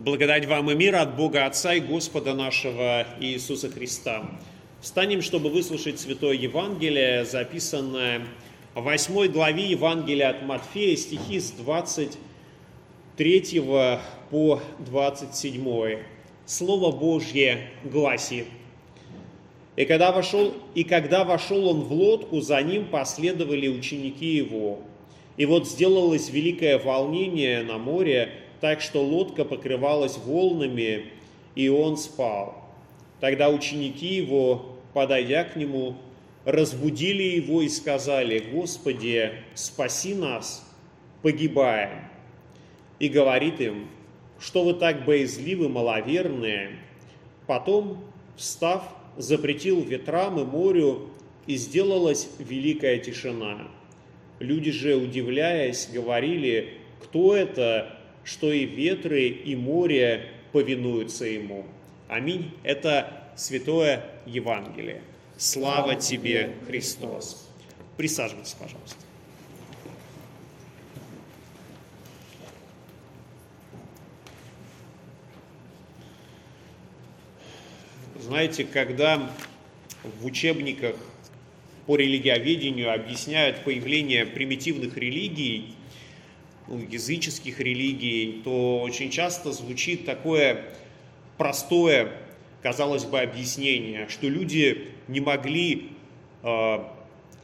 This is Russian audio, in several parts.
Благодать вам и мир от Бога Отца и Господа нашего Иисуса Христа. Встанем, чтобы выслушать Святое Евангелие, записанное в 8 главе Евангелия от Матфея, стихи с 23 по 27. Слово Божье гласит. И когда, вошел, и когда вошел он в лодку, за ним последовали ученики его. И вот сделалось великое волнение на море, так что лодка покрывалась волнами, и он спал. Тогда ученики его, подойдя к нему, разбудили его и сказали, «Господи, спаси нас, погибаем». И говорит им, что вы так боязливы, маловерные. Потом, встав, запретил ветрам и морю, и сделалась великая тишина. Люди же, удивляясь, говорили, кто это, что и ветры, и море повинуются ему. Аминь. Это Святое Евангелие. Слава тебе, Христос. Присаживайтесь, пожалуйста. Знаете, когда в учебниках по религиоведению объясняют появление примитивных религий, языческих религий, то очень часто звучит такое простое, казалось бы, объяснение, что люди не могли э,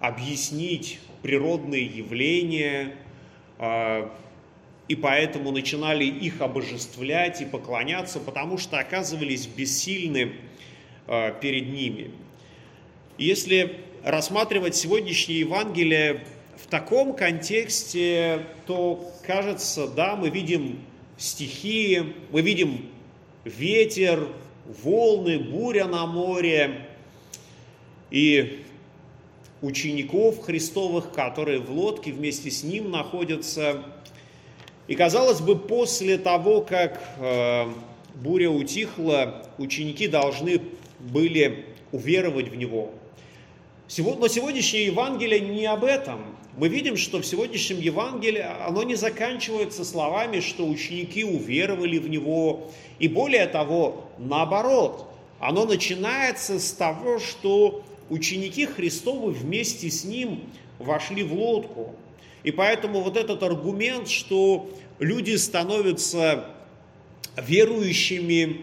объяснить природные явления, э, и поэтому начинали их обожествлять и поклоняться, потому что оказывались бессильны э, перед ними. Если рассматривать сегодняшнее Евангелие в таком контексте, то кажется, да, мы видим стихии, мы видим ветер, волны, буря на море и учеников Христовых, которые в лодке вместе с ним находятся. И казалось бы, после того, как э, буря утихла, ученики должны были уверовать в него. Но сегодняшнее Евангелие не об этом. Мы видим, что в сегодняшнем Евангелии оно не заканчивается словами, что ученики уверовали в него. И более того, наоборот, оно начинается с того, что ученики Христовы вместе с ним вошли в лодку. И поэтому вот этот аргумент, что люди становятся верующими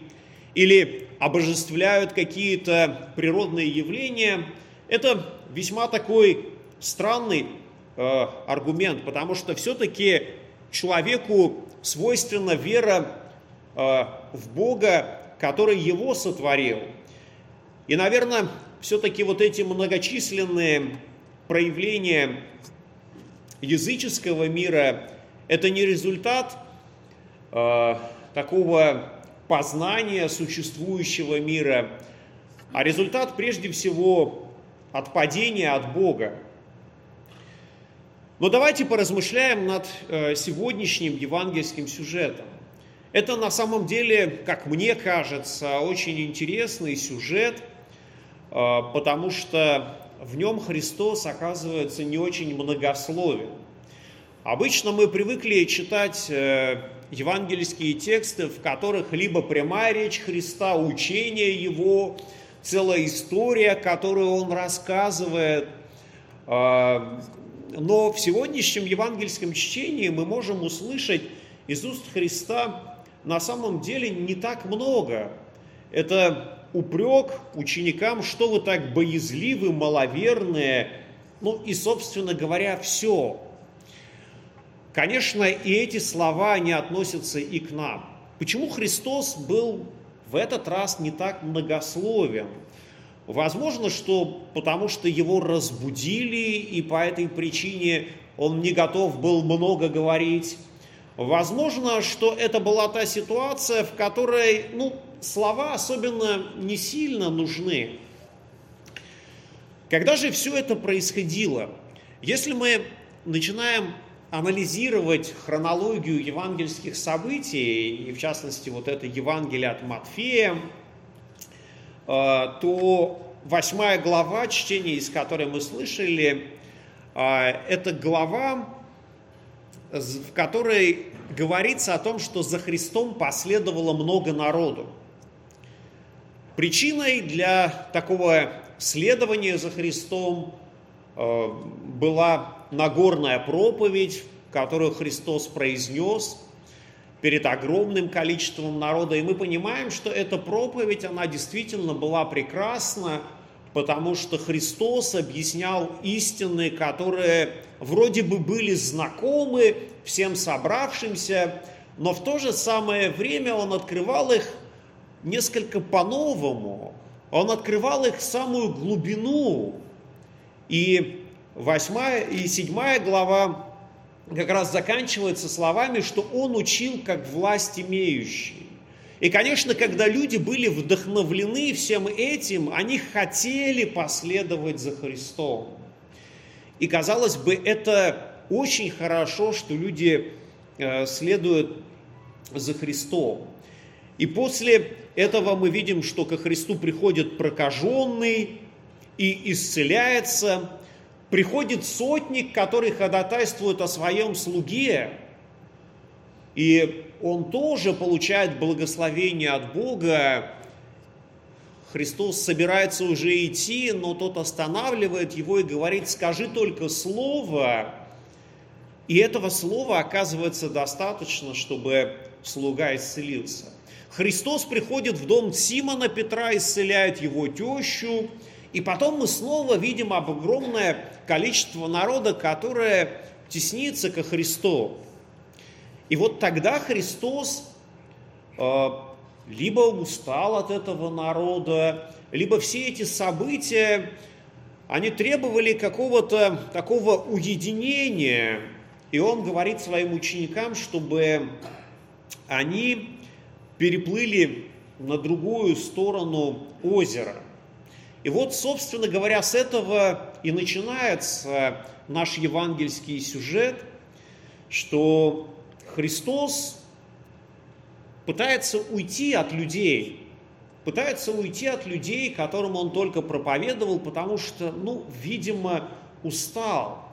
или обожествляют какие-то природные явления – это весьма такой странный э, аргумент, потому что все-таки человеку свойственна вера э, в Бога, который его сотворил. И, наверное, все-таки вот эти многочисленные проявления языческого мира – это не результат э, такого познания существующего мира, а результат прежде всего от падения от Бога. Но давайте поразмышляем над э, сегодняшним евангельским сюжетом. Это на самом деле, как мне кажется, очень интересный сюжет, э, потому что в нем Христос оказывается не очень многословен. Обычно мы привыкли читать э, евангельские тексты, в которых либо прямая речь Христа, учение Его, целая история, которую он рассказывает. А, но в сегодняшнем евангельском чтении мы можем услышать из уст Христа на самом деле не так много. Это упрек ученикам, что вы так боязливы, маловерные, ну и, собственно говоря, все. Конечно, и эти слова, они относятся и к нам. Почему Христос был в этот раз не так многословен. Возможно, что потому что его разбудили, и по этой причине он не готов был много говорить. Возможно, что это была та ситуация, в которой ну, слова особенно не сильно нужны. Когда же все это происходило? Если мы начинаем анализировать хронологию евангельских событий, и в частности вот это Евангелие от Матфея, э, то восьмая глава, чтение из которой мы слышали, э, это глава, в которой говорится о том, что за Христом последовало много народу. Причиной для такого следования за Христом э, была Нагорная проповедь, которую Христос произнес перед огромным количеством народа. И мы понимаем, что эта проповедь, она действительно была прекрасна, потому что Христос объяснял истины, которые вроде бы были знакомы всем собравшимся, но в то же самое время Он открывал их несколько по-новому. Он открывал их самую глубину. И восьмая и седьмая глава как раз заканчивается словами, что он учил как власть имеющий. И, конечно, когда люди были вдохновлены всем этим, они хотели последовать за Христом. И, казалось бы, это очень хорошо, что люди э, следуют за Христом. И после этого мы видим, что ко Христу приходит прокаженный и исцеляется, приходит сотник, который ходатайствует о своем слуге, и он тоже получает благословение от Бога. Христос собирается уже идти, но тот останавливает его и говорит, скажи только слово. И этого слова оказывается достаточно, чтобы слуга исцелился. Христос приходит в дом Симона Петра, исцеляет его тещу, и потом мы снова видим огромное количество народа, которое теснится ко Христу. И вот тогда Христос э, либо устал от этого народа, либо все эти события, они требовали какого-то такого уединения. И он говорит своим ученикам, чтобы они переплыли на другую сторону озера – и вот, собственно говоря, с этого и начинается наш евангельский сюжет, что Христос пытается уйти от людей, пытается уйти от людей, которым он только проповедовал, потому что, ну, видимо, устал.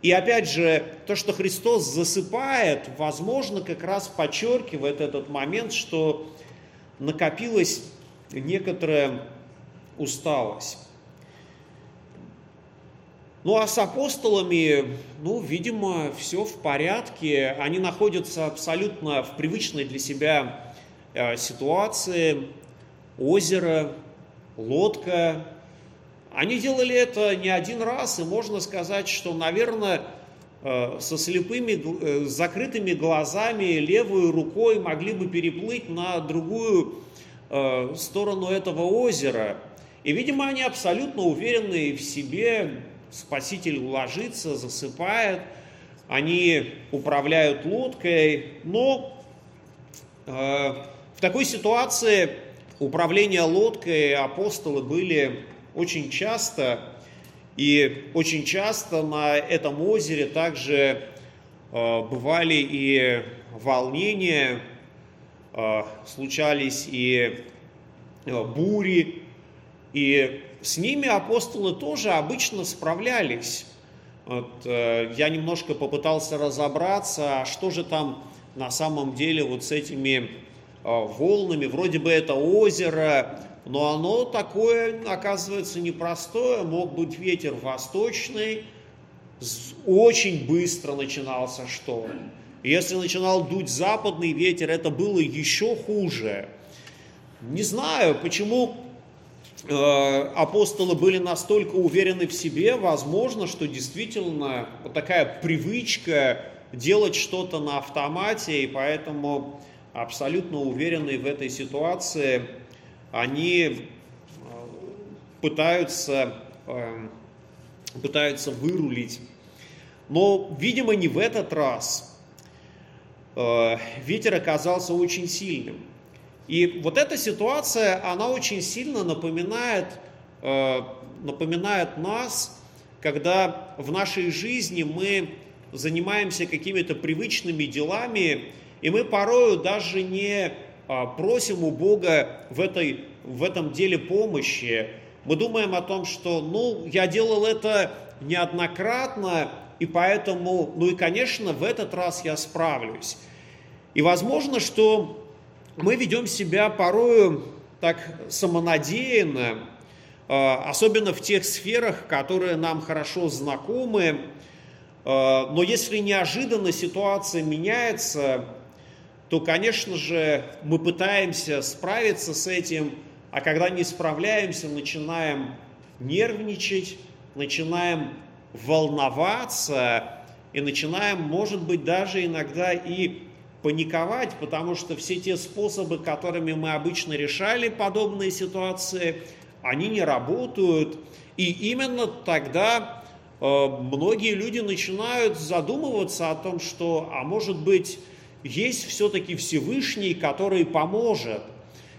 И опять же, то, что Христос засыпает, возможно, как раз подчеркивает этот момент, что накопилась некоторая усталость. Ну а с апостолами, ну, видимо, все в порядке. Они находятся абсолютно в привычной для себя э, ситуации. Озеро, лодка. Они делали это не один раз, и можно сказать, что, наверное, э, со слепыми, э, закрытыми глазами, левой рукой могли бы переплыть на другую сторону этого озера – и, видимо, они абсолютно уверены в себе, Спаситель ложится, засыпает, они управляют лодкой, но э, в такой ситуации управление лодкой апостолы были очень часто, и очень часто на этом озере также э, бывали и волнения, э, случались и э, бури, и с ними апостолы тоже обычно справлялись. Вот, э, я немножко попытался разобраться, а что же там на самом деле вот с этими э, волнами. Вроде бы это озеро, но оно такое, оказывается, непростое. Мог быть ветер восточный, очень быстро начинался шторм. Если начинал дуть западный ветер, это было еще хуже. Не знаю, почему апостолы были настолько уверены в себе, возможно, что действительно вот такая привычка делать что-то на автомате, и поэтому абсолютно уверенные в этой ситуации, они э, пытаются, э, пытаются вырулить. Но, видимо, не в этот раз. Ветер оказался очень сильным. И вот эта ситуация, она очень сильно напоминает, э, напоминает нас, когда в нашей жизни мы занимаемся какими-то привычными делами, и мы порою даже не а, просим у Бога в, этой, в этом деле помощи. Мы думаем о том, что, ну, я делал это неоднократно, и поэтому, ну и, конечно, в этот раз я справлюсь. И возможно, что мы ведем себя порою так самонадеянно, особенно в тех сферах, которые нам хорошо знакомы, но если неожиданно ситуация меняется, то, конечно же, мы пытаемся справиться с этим, а когда не справляемся, начинаем нервничать, начинаем волноваться и начинаем, может быть, даже иногда и паниковать, потому что все те способы, которыми мы обычно решали подобные ситуации, они не работают. И именно тогда э, многие люди начинают задумываться о том, что, а может быть, есть все-таки Всевышний, который поможет.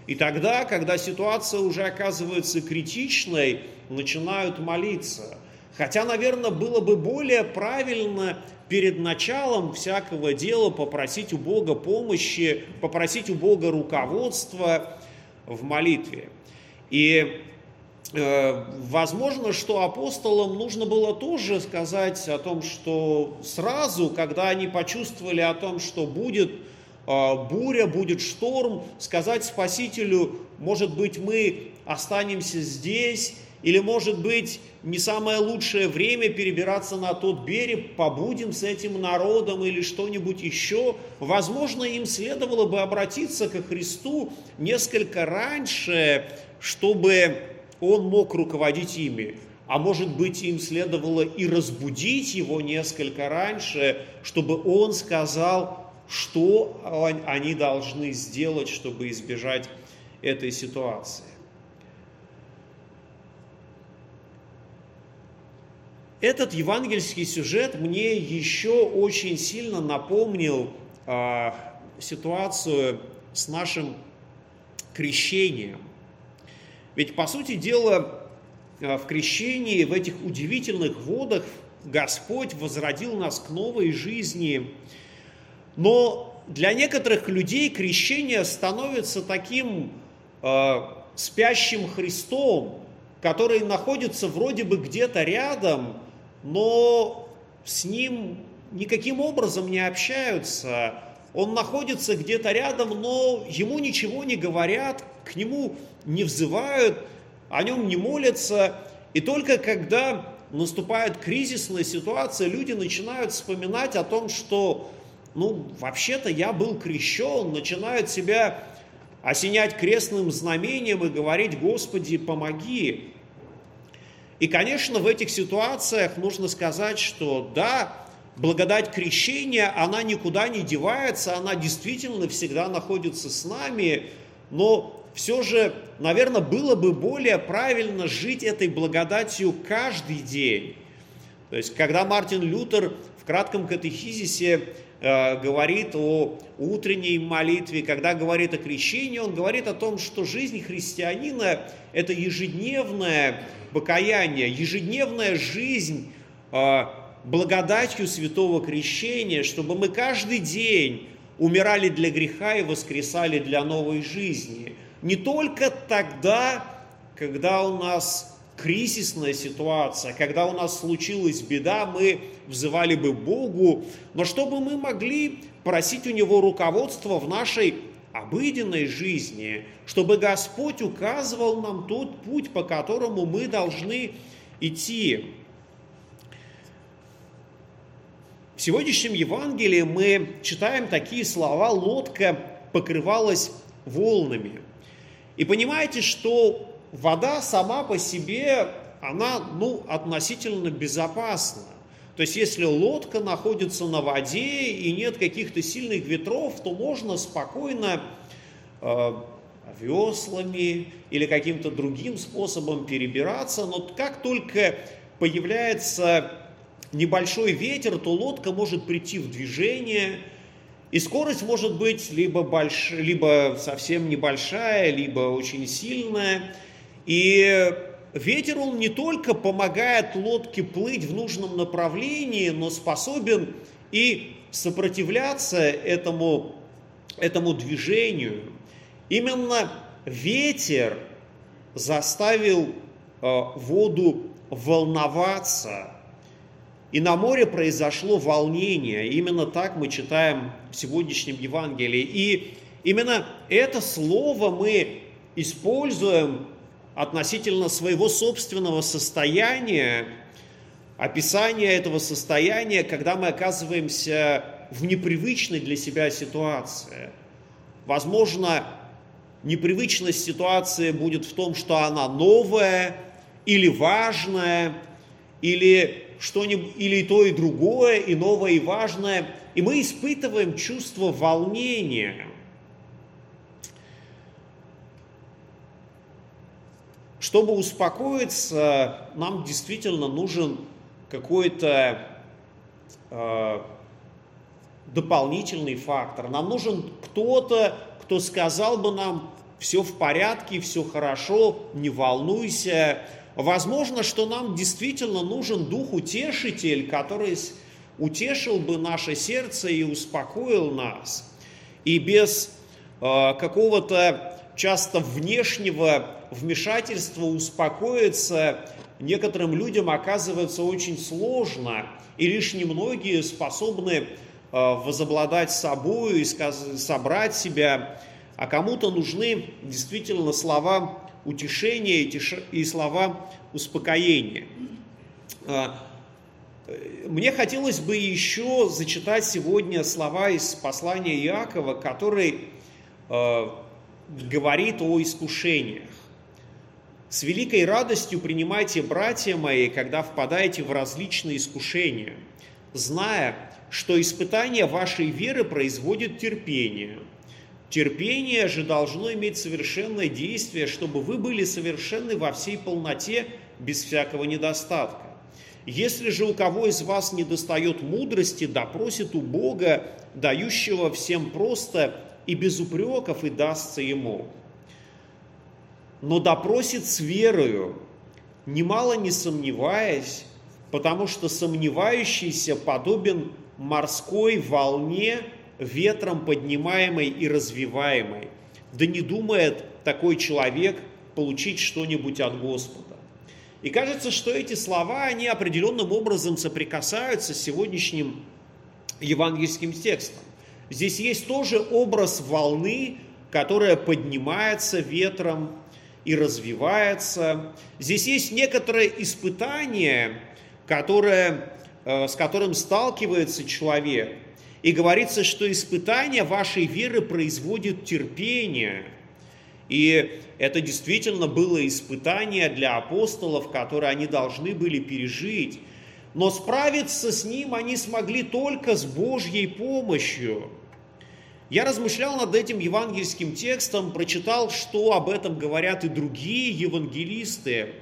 И тогда, когда ситуация уже оказывается критичной, начинают молиться. Хотя, наверное, было бы более правильно перед началом всякого дела попросить у Бога помощи, попросить у Бога руководства в молитве. И э, возможно, что апостолам нужно было тоже сказать о том, что сразу, когда они почувствовали о том, что будет э, буря, будет шторм, сказать Спасителю, может быть, мы останемся здесь, или, может быть, не самое лучшее время перебираться на тот берег, побудем с этим народом или что-нибудь еще. Возможно, им следовало бы обратиться ко Христу несколько раньше, чтобы он мог руководить ими. А может быть, им следовало и разбудить его несколько раньше, чтобы он сказал, что они должны сделать, чтобы избежать этой ситуации. Этот евангельский сюжет мне еще очень сильно напомнил э, ситуацию с нашим крещением. Ведь, по сути дела, а, в крещении, в этих удивительных водах Господь возродил нас к новой жизни. Но для некоторых людей крещение становится таким э, спящим Христом, который находится вроде бы где-то рядом, но с ним никаким образом не общаются. Он находится где-то рядом, но ему ничего не говорят, к нему не взывают, о нем не молятся. И только когда наступает кризисная ситуация, люди начинают вспоминать о том, что, ну, вообще-то я был крещен, начинают себя осенять крестным знамением и говорить, Господи, помоги. И, конечно, в этих ситуациях нужно сказать, что да, благодать крещения, она никуда не девается, она действительно всегда находится с нами, но все же, наверное, было бы более правильно жить этой благодатью каждый день. То есть, когда Мартин Лютер в кратком катехизисе говорит о утренней молитве, когда говорит о крещении, он говорит о том, что жизнь христианина – это ежедневное покаяние, ежедневная жизнь э, благодатью святого крещения, чтобы мы каждый день умирали для греха и воскресали для новой жизни. Не только тогда, когда у нас кризисная ситуация, когда у нас случилась беда, мы взывали бы Богу, но чтобы мы могли просить у Него руководства в нашей обыденной жизни, чтобы Господь указывал нам тот путь, по которому мы должны идти. В сегодняшнем Евангелии мы читаем такие слова «лодка покрывалась волнами». И понимаете, что вода сама по себе, она ну, относительно безопасна. То есть, если лодка находится на воде и нет каких-то сильных ветров, то можно спокойно э, веслами или каким-то другим способом перебираться. Но как только появляется небольшой ветер, то лодка может прийти в движение, и скорость может быть либо, больш... либо совсем небольшая, либо очень сильная. И ветер, он не только помогает лодке плыть в нужном направлении, но способен и сопротивляться этому, этому движению. Именно ветер заставил э, воду волноваться. и на море произошло волнение. Именно так мы читаем в сегодняшнем Евангелии. И именно это слово мы используем относительно своего собственного состояния, описания этого состояния, когда мы оказываемся в непривычной для себя ситуации. Возможно, непривычность ситуации будет в том, что она новая или важная, или что-нибудь, или и то, и другое, и новое, и важное. И мы испытываем чувство волнения. Чтобы успокоиться, нам действительно нужен какой-то э, дополнительный фактор. Нам нужен кто-то, кто сказал бы нам, все в порядке, все хорошо, не волнуйся. Возможно, что нам действительно нужен дух-утешитель, который утешил бы наше сердце и успокоил нас. И без э, какого-то часто внешнего вмешательства успокоиться некоторым людям оказывается очень сложно, и лишь немногие способны э, возобладать собой и собрать себя, а кому-то нужны действительно слова утешения и слова успокоения. Э, мне хотелось бы еще зачитать сегодня слова из послания Иакова, который э, говорит о искушениях. С великой радостью принимайте, братья мои, когда впадаете в различные искушения, зная, что испытание вашей веры производит терпение. Терпение же должно иметь совершенное действие, чтобы вы были совершенны во всей полноте, без всякого недостатка. Если же у кого из вас не достает мудрости, допросит у Бога, дающего всем просто и без упреков, и дастся ему но допросит с верою, немало не сомневаясь, потому что сомневающийся подобен морской волне, ветром поднимаемой и развиваемой. Да не думает такой человек получить что-нибудь от Господа. И кажется, что эти слова, они определенным образом соприкасаются с сегодняшним евангельским текстом. Здесь есть тоже образ волны, которая поднимается ветром, и развивается. Здесь есть некоторое испытание, которое, э, с которым сталкивается человек. И говорится, что испытание вашей веры производит терпение. И это действительно было испытание для апостолов, которое они должны были пережить. Но справиться с ним они смогли только с Божьей помощью. Я размышлял над этим евангельским текстом, прочитал, что об этом говорят и другие евангелисты.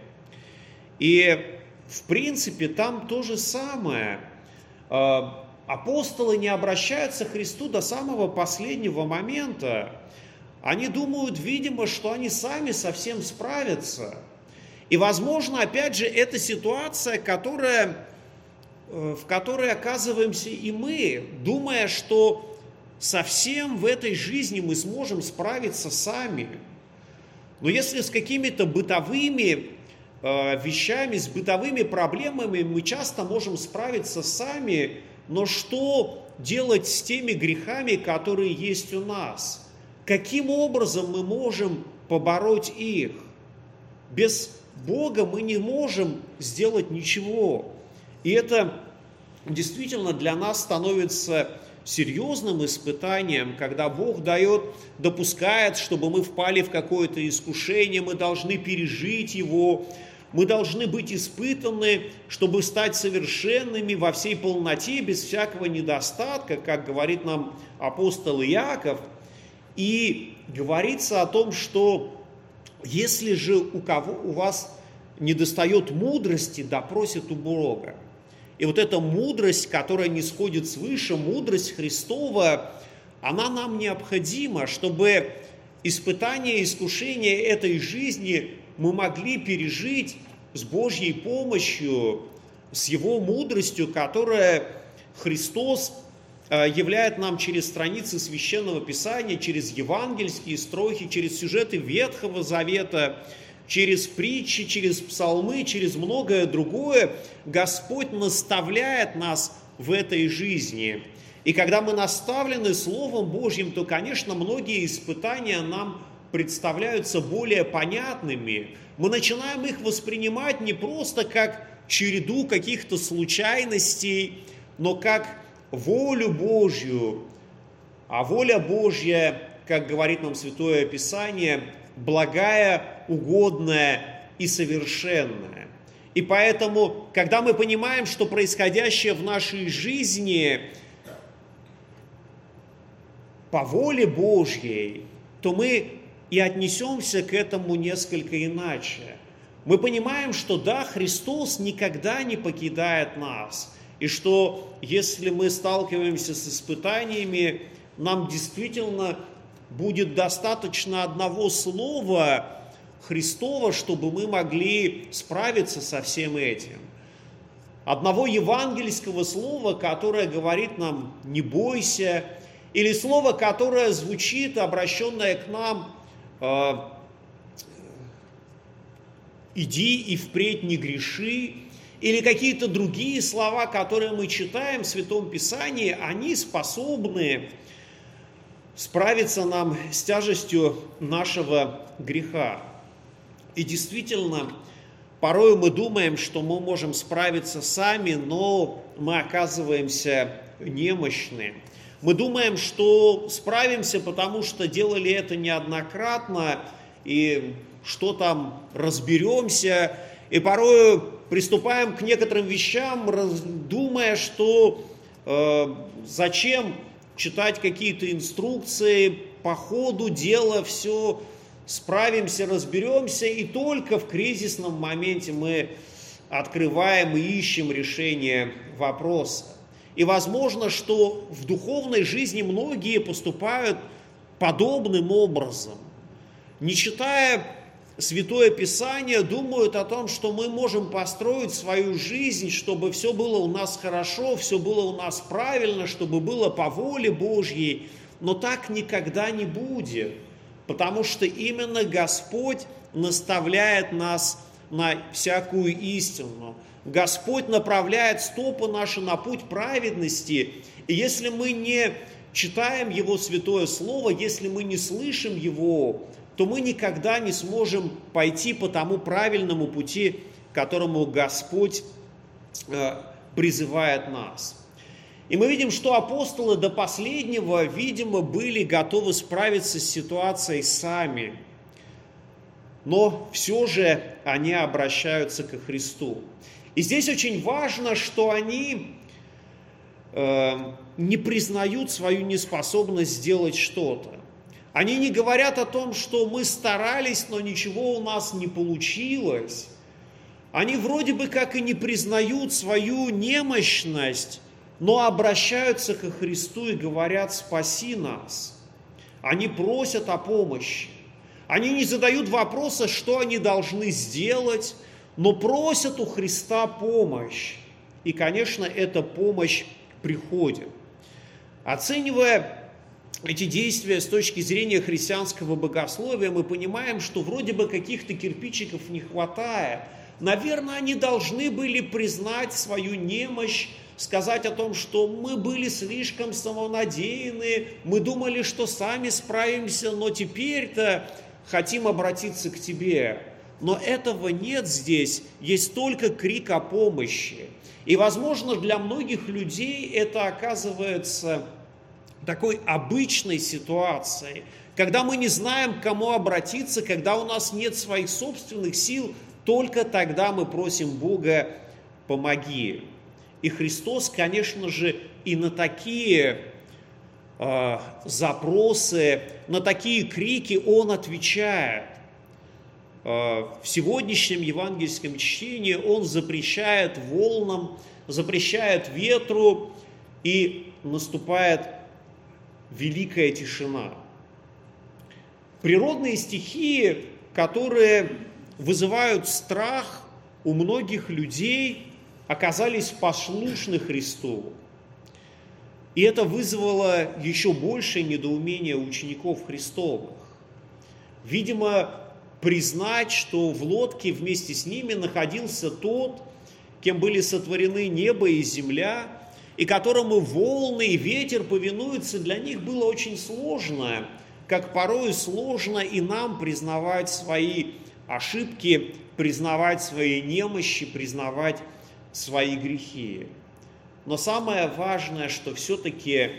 И, в принципе, там то же самое. А, апостолы не обращаются к Христу до самого последнего момента. Они думают, видимо, что они сами совсем справятся. И, возможно, опять же, это ситуация, которая, э, в которой оказываемся и мы, думая, что совсем в этой жизни мы сможем справиться сами. Но если с какими-то бытовыми э, вещами, с бытовыми проблемами мы часто можем справиться сами, но что делать с теми грехами, которые есть у нас? Каким образом мы можем побороть их? Без Бога мы не можем сделать ничего. И это действительно для нас становится серьезным испытанием, когда Бог дает, допускает, чтобы мы впали в какое-то искушение, мы должны пережить его, мы должны быть испытаны, чтобы стать совершенными во всей полноте, без всякого недостатка, как говорит нам апостол Иаков. И говорится о том, что если же у, кого, у вас недостает мудрости, допросит у Бога. И вот эта мудрость, которая не сходит свыше, мудрость Христова, она нам необходима, чтобы испытания, искушения этой жизни мы могли пережить с Божьей помощью, с Его мудростью, которая Христос э, являет нам через страницы Священного Писания, через евангельские строки, через сюжеты Ветхого Завета, через притчи, через псалмы, через многое другое Господь наставляет нас в этой жизни. И когда мы наставлены Словом Божьим, то, конечно, многие испытания нам представляются более понятными. Мы начинаем их воспринимать не просто как череду каких-то случайностей, но как волю Божью. А воля Божья, как говорит нам Святое Писание, благая, угодная и совершенная. И поэтому, когда мы понимаем, что происходящее в нашей жизни по воле Божьей, то мы и отнесемся к этому несколько иначе. Мы понимаем, что да, Христос никогда не покидает нас, и что если мы сталкиваемся с испытаниями, нам действительно будет достаточно одного слова Христова, чтобы мы могли справиться со всем этим. Одного евангельского слова, которое говорит нам «не бойся», или слово, которое звучит, обращенное к нам э, «иди и впредь не греши», или какие-то другие слова, которые мы читаем в Святом Писании, они способны справиться нам с тяжестью нашего греха. И действительно, порой мы думаем, что мы можем справиться сами, но мы оказываемся немощны. Мы думаем, что справимся, потому что делали это неоднократно, и что там разберемся, и порой приступаем к некоторым вещам, думая, что э, зачем читать какие-то инструкции, по ходу дела все справимся, разберемся, и только в кризисном моменте мы открываем и ищем решение вопроса. И возможно, что в духовной жизни многие поступают подобным образом. Не читая Святое Писание, думают о том, что мы можем построить свою жизнь, чтобы все было у нас хорошо, все было у нас правильно, чтобы было по воле Божьей. Но так никогда не будет, потому что именно Господь наставляет нас на всякую истину. Господь направляет стопы наши на путь праведности. И если мы не читаем Его Святое Слово, если мы не слышим Его, то мы никогда не сможем пойти по тому правильному пути, которому Господь э, призывает нас. И мы видим, что апостолы до последнего, видимо, были готовы справиться с ситуацией сами. Но все же они обращаются ко Христу. И здесь очень важно, что они э, не признают свою неспособность сделать что-то. Они не говорят о том, что мы старались, но ничего у нас не получилось. Они вроде бы как и не признают свою немощность, но обращаются ко Христу и говорят «спаси нас». Они просят о помощи. Они не задают вопроса, что они должны сделать, но просят у Христа помощь. И, конечно, эта помощь приходит. Оценивая эти действия с точки зрения христианского богословия, мы понимаем, что вроде бы каких-то кирпичиков не хватает. Наверное, они должны были признать свою немощь, сказать о том, что мы были слишком самонадеяны, мы думали, что сами справимся, но теперь-то хотим обратиться к тебе. Но этого нет здесь, есть только крик о помощи. И, возможно, для многих людей это оказывается такой обычной ситуации, когда мы не знаем, к кому обратиться, когда у нас нет своих собственных сил, только тогда мы просим Бога, помоги. И Христос, конечно же, и на такие э, запросы, на такие крики Он отвечает. Э, в сегодняшнем евангельском чтении Он запрещает волнам, запрещает ветру, и наступает великая тишина. Природные стихии, которые вызывают страх у многих людей, оказались послушны Христу. И это вызвало еще большее недоумение учеников Христовых. Видимо, признать, что в лодке вместе с ними находился тот, кем были сотворены небо и земля, и которому волны и ветер повинуются, для них было очень сложно, как порой сложно и нам признавать свои ошибки, признавать свои немощи, признавать свои грехи. Но самое важное, что все-таки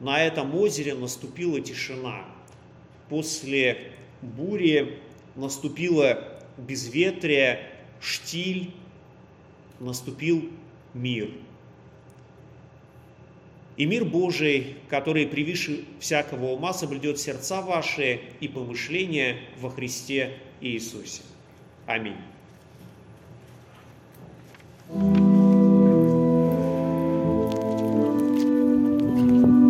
на этом озере наступила тишина. После бури наступило безветрие, штиль, наступил мир. И мир Божий, который превыше всякого ума соблюдет сердца ваши и помышления во Христе Иисусе. Аминь. Thank you.